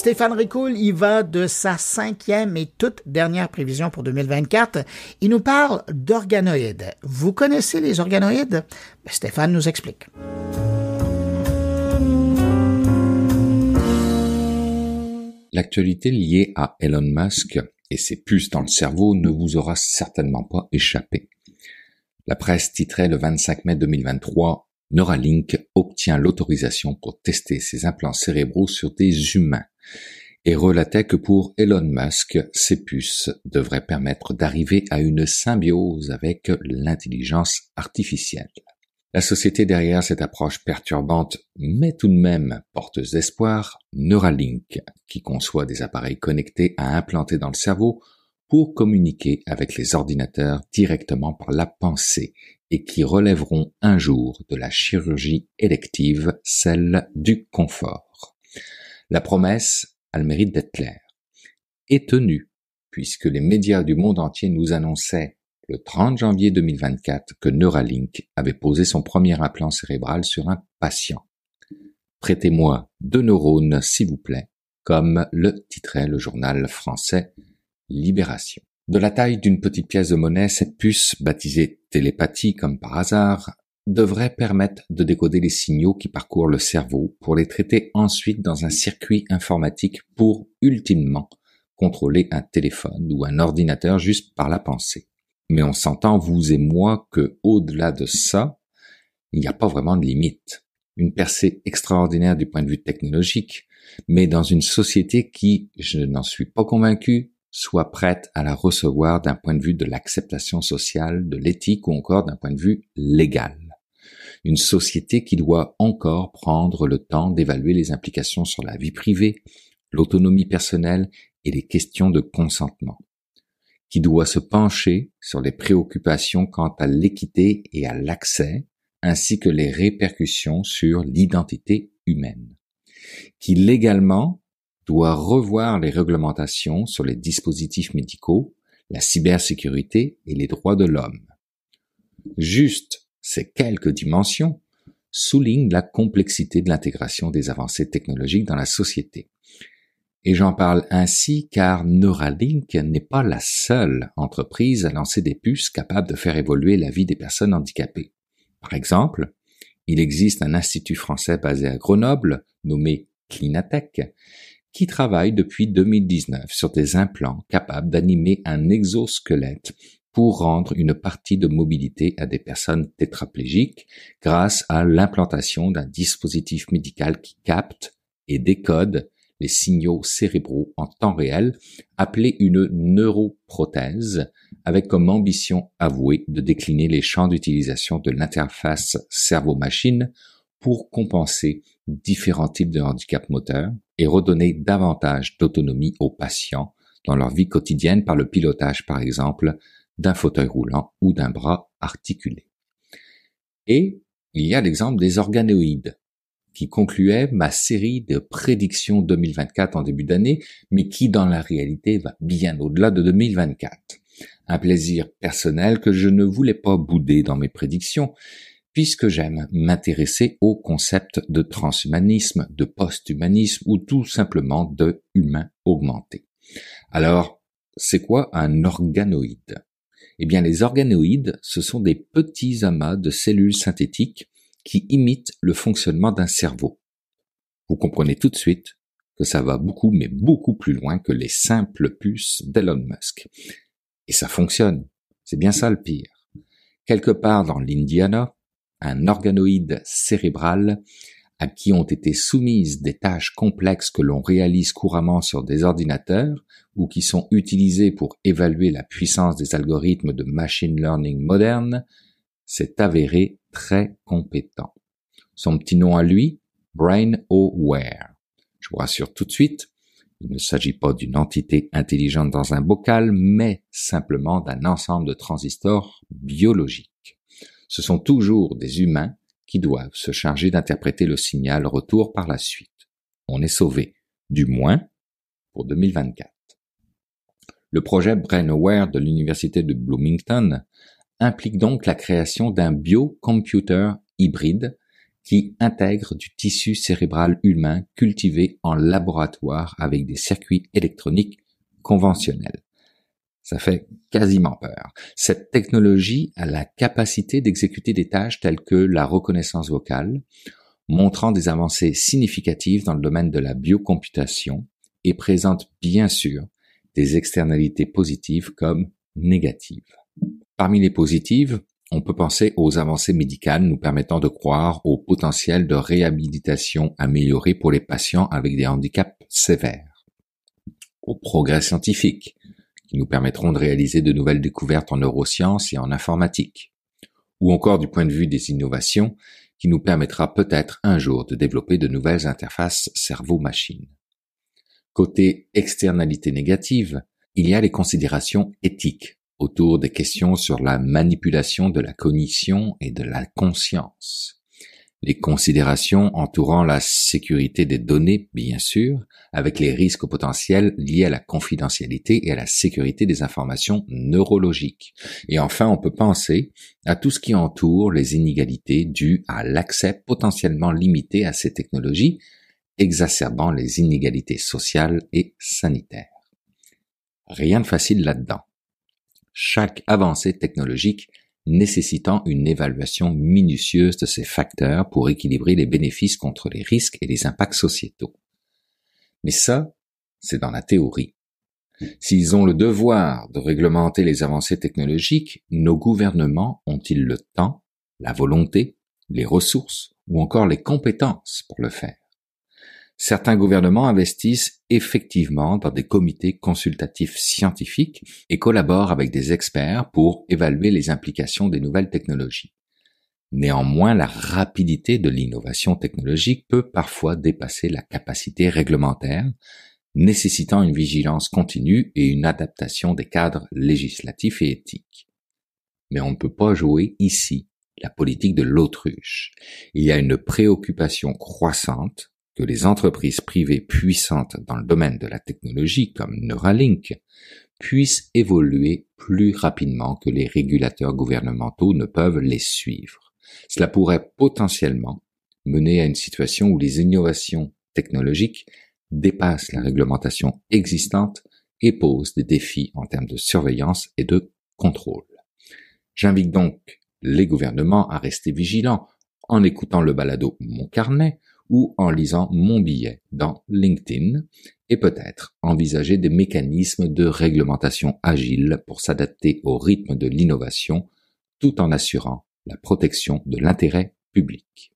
Stéphane Ricoul y va de sa cinquième et toute dernière prévision pour 2024. Il nous parle d'organoïdes. Vous connaissez les organoïdes? Ben, Stéphane nous explique. L'actualité liée à Elon Musk et ses puces dans le cerveau ne vous aura certainement pas échappé. La presse titrait le 25 mai 2023 Neuralink obtient l'autorisation pour tester ses implants cérébraux sur des humains et relatait que pour Elon Musk, ces puces devraient permettre d'arriver à une symbiose avec l'intelligence artificielle. La société derrière cette approche perturbante, mais tout de même porteuse d'espoir, Neuralink, qui conçoit des appareils connectés à implanter dans le cerveau pour communiquer avec les ordinateurs directement par la pensée et qui relèveront un jour de la chirurgie élective, celle du confort. La promesse a le mérite d'être claire. Et tenue, puisque les médias du monde entier nous annonçaient le 30 janvier 2024 que Neuralink avait posé son premier implant cérébral sur un patient. Prêtez-moi deux neurones, s'il vous plaît, comme le titrait le journal français Libération. De la taille d'une petite pièce de monnaie, cette puce, baptisée télépathie comme par hasard, devrait permettre de décoder les signaux qui parcourent le cerveau pour les traiter ensuite dans un circuit informatique pour, ultimement, contrôler un téléphone ou un ordinateur juste par la pensée. Mais on s'entend, vous et moi, que au-delà de ça, il n'y a pas vraiment de limite. Une percée extraordinaire du point de vue technologique, mais dans une société qui, je n'en suis pas convaincu, soit prête à la recevoir d'un point de vue de l'acceptation sociale, de l'éthique ou encore d'un point de vue légal. Une société qui doit encore prendre le temps d'évaluer les implications sur la vie privée, l'autonomie personnelle et les questions de consentement. Qui doit se pencher sur les préoccupations quant à l'équité et à l'accès, ainsi que les répercussions sur l'identité humaine. Qui légalement doit revoir les réglementations sur les dispositifs médicaux, la cybersécurité et les droits de l'homme. Juste ces quelques dimensions soulignent la complexité de l'intégration des avancées technologiques dans la société. Et j'en parle ainsi car Neuralink n'est pas la seule entreprise à lancer des puces capables de faire évoluer la vie des personnes handicapées. Par exemple, il existe un institut français basé à Grenoble, nommé Clinatech, qui travaille depuis 2019 sur des implants capables d'animer un exosquelette pour rendre une partie de mobilité à des personnes tétraplégiques grâce à l'implantation d'un dispositif médical qui capte et décode les signaux cérébraux en temps réel, appelé une neuroprothèse, avec comme ambition avouée de décliner les champs d'utilisation de l'interface cerveau-machine pour compenser différents types de handicaps moteurs et redonner davantage d'autonomie aux patients dans leur vie quotidienne par le pilotage, par exemple, d'un fauteuil roulant ou d'un bras articulé. Et il y a l'exemple des organoïdes, qui concluait ma série de prédictions 2024 en début d'année, mais qui dans la réalité va bien au-delà de 2024. Un plaisir personnel que je ne voulais pas bouder dans mes prédictions, puisque j'aime m'intéresser au concept de transhumanisme, de post-humanisme ou tout simplement de humain augmenté. Alors, c'est quoi un organoïde? Eh bien, les organoïdes, ce sont des petits amas de cellules synthétiques qui imitent le fonctionnement d'un cerveau. Vous comprenez tout de suite que ça va beaucoup, mais beaucoup plus loin que les simples puces d'Elon Musk. Et ça fonctionne. C'est bien ça le pire. Quelque part dans l'Indiana, un organoïde cérébral à qui ont été soumises des tâches complexes que l'on réalise couramment sur des ordinateurs ou qui sont utilisées pour évaluer la puissance des algorithmes de machine learning moderne, s'est avéré très compétent. Son petit nom à lui, Brain Aware. Je vous rassure tout de suite, il ne s'agit pas d'une entité intelligente dans un bocal, mais simplement d'un ensemble de transistors biologiques ce sont toujours des humains qui doivent se charger d'interpréter le signal retour par la suite. On est sauvé, du moins pour 2024. Le projet BrainAware de l'Université de Bloomington implique donc la création d'un biocomputer hybride qui intègre du tissu cérébral humain cultivé en laboratoire avec des circuits électroniques conventionnels. Ça fait quasiment peur. Cette technologie a la capacité d'exécuter des tâches telles que la reconnaissance vocale, montrant des avancées significatives dans le domaine de la biocomputation et présente bien sûr des externalités positives comme négatives. Parmi les positives, on peut penser aux avancées médicales nous permettant de croire au potentiel de réhabilitation amélioré pour les patients avec des handicaps sévères, aux progrès scientifiques qui nous permettront de réaliser de nouvelles découvertes en neurosciences et en informatique, ou encore du point de vue des innovations qui nous permettra peut-être un jour de développer de nouvelles interfaces cerveau-machine. Côté externalité négative, il y a les considérations éthiques autour des questions sur la manipulation de la cognition et de la conscience. Les considérations entourant la sécurité des données, bien sûr, avec les risques potentiels liés à la confidentialité et à la sécurité des informations neurologiques. Et enfin, on peut penser à tout ce qui entoure les inégalités dues à l'accès potentiellement limité à ces technologies, exacerbant les inégalités sociales et sanitaires. Rien de facile là-dedans chaque avancée technologique nécessitant une évaluation minutieuse de ces facteurs pour équilibrer les bénéfices contre les risques et les impacts sociétaux. Mais ça, c'est dans la théorie. S'ils ont le devoir de réglementer les avancées technologiques, nos gouvernements ont-ils le temps, la volonté, les ressources ou encore les compétences pour le faire? Certains gouvernements investissent effectivement dans des comités consultatifs scientifiques et collaborent avec des experts pour évaluer les implications des nouvelles technologies. Néanmoins, la rapidité de l'innovation technologique peut parfois dépasser la capacité réglementaire, nécessitant une vigilance continue et une adaptation des cadres législatifs et éthiques. Mais on ne peut pas jouer ici la politique de l'autruche. Il y a une préoccupation croissante que les entreprises privées puissantes dans le domaine de la technologie comme Neuralink puissent évoluer plus rapidement que les régulateurs gouvernementaux ne peuvent les suivre. Cela pourrait potentiellement mener à une situation où les innovations technologiques dépassent la réglementation existante et posent des défis en termes de surveillance et de contrôle. J'invite donc les gouvernements à rester vigilants en écoutant le balado Mon Carnet ou en lisant mon billet dans LinkedIn et peut-être envisager des mécanismes de réglementation agile pour s'adapter au rythme de l'innovation tout en assurant la protection de l'intérêt public.